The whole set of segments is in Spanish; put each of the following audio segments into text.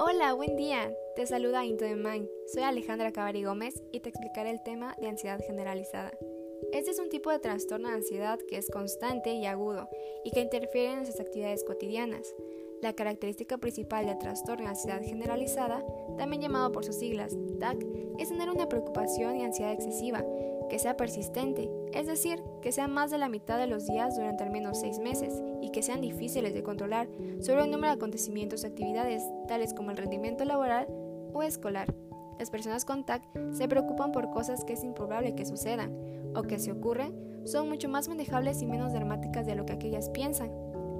Hola, buen día. Te saluda Into the Mind. Soy Alejandra Cabari Gómez y te explicaré el tema de ansiedad generalizada. Este es un tipo de trastorno de ansiedad que es constante y agudo y que interfiere en nuestras actividades cotidianas. La característica principal del trastorno de ansiedad generalizada, también llamado por sus siglas TAC, es tener una preocupación y ansiedad excesiva, que sea persistente, es decir, que sea más de la mitad de los días durante al menos seis meses y que sean difíciles de controlar sobre un número de acontecimientos o actividades, tales como el rendimiento laboral o escolar. Las personas con TAC se preocupan por cosas que es improbable que sucedan o que si ocurren son mucho más manejables y menos dramáticas de lo que aquellas piensan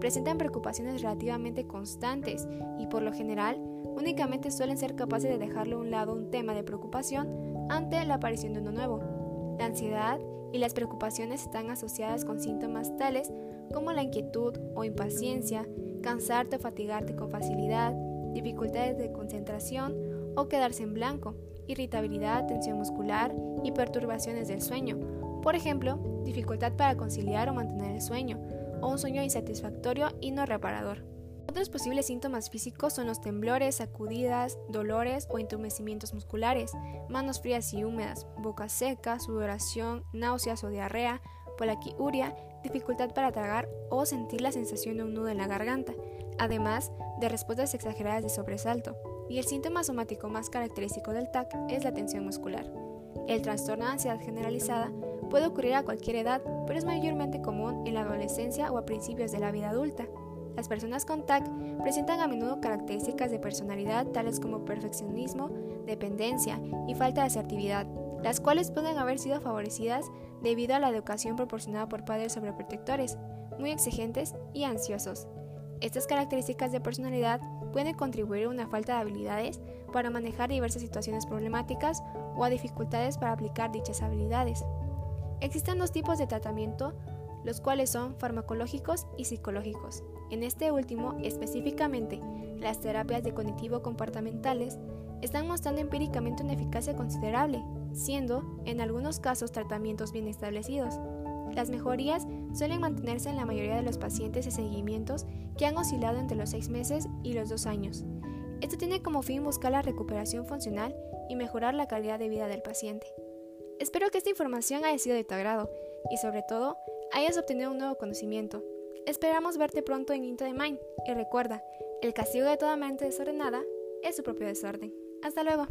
presentan preocupaciones relativamente constantes y por lo general únicamente suelen ser capaces de dejarle a un lado un tema de preocupación ante la aparición de uno nuevo. La ansiedad y las preocupaciones están asociadas con síntomas tales como la inquietud o impaciencia, cansarte o fatigarte con facilidad, dificultades de concentración o quedarse en blanco, irritabilidad, tensión muscular y perturbaciones del sueño. Por ejemplo, dificultad para conciliar o mantener el sueño, o un sueño insatisfactorio y no reparador. Otros posibles síntomas físicos son los temblores, sacudidas, dolores o entumecimientos musculares, manos frías y húmedas, boca seca, sudoración, náuseas o diarrea, polaquiuria, dificultad para tragar o sentir la sensación de un nudo en la garganta, además de respuestas exageradas de sobresalto. Y el síntoma somático más característico del TAC es la tensión muscular. El trastorno de ansiedad generalizada puede ocurrir a cualquier edad, pero es mayormente común en la adolescencia o a principios de la vida adulta. Las personas con TAC presentan a menudo características de personalidad tales como perfeccionismo, dependencia y falta de asertividad, las cuales pueden haber sido favorecidas debido a la educación proporcionada por padres sobreprotectores, muy exigentes y ansiosos. Estas características de personalidad pueden contribuir a una falta de habilidades para manejar diversas situaciones problemáticas o a dificultades para aplicar dichas habilidades. Existen dos tipos de tratamiento, los cuales son farmacológicos y psicológicos. En este último, específicamente, las terapias de cognitivo comportamentales están mostrando empíricamente una eficacia considerable, siendo, en algunos casos, tratamientos bien establecidos. Las mejorías suelen mantenerse en la mayoría de los pacientes y seguimientos que han oscilado entre los 6 meses y los 2 años. Esto tiene como fin buscar la recuperación funcional y mejorar la calidad de vida del paciente. Espero que esta información haya sido de tu agrado y sobre todo hayas obtenido un nuevo conocimiento. Esperamos verte pronto en Into the Mind y recuerda, el castigo de toda mente desordenada es su propio desorden. Hasta luego.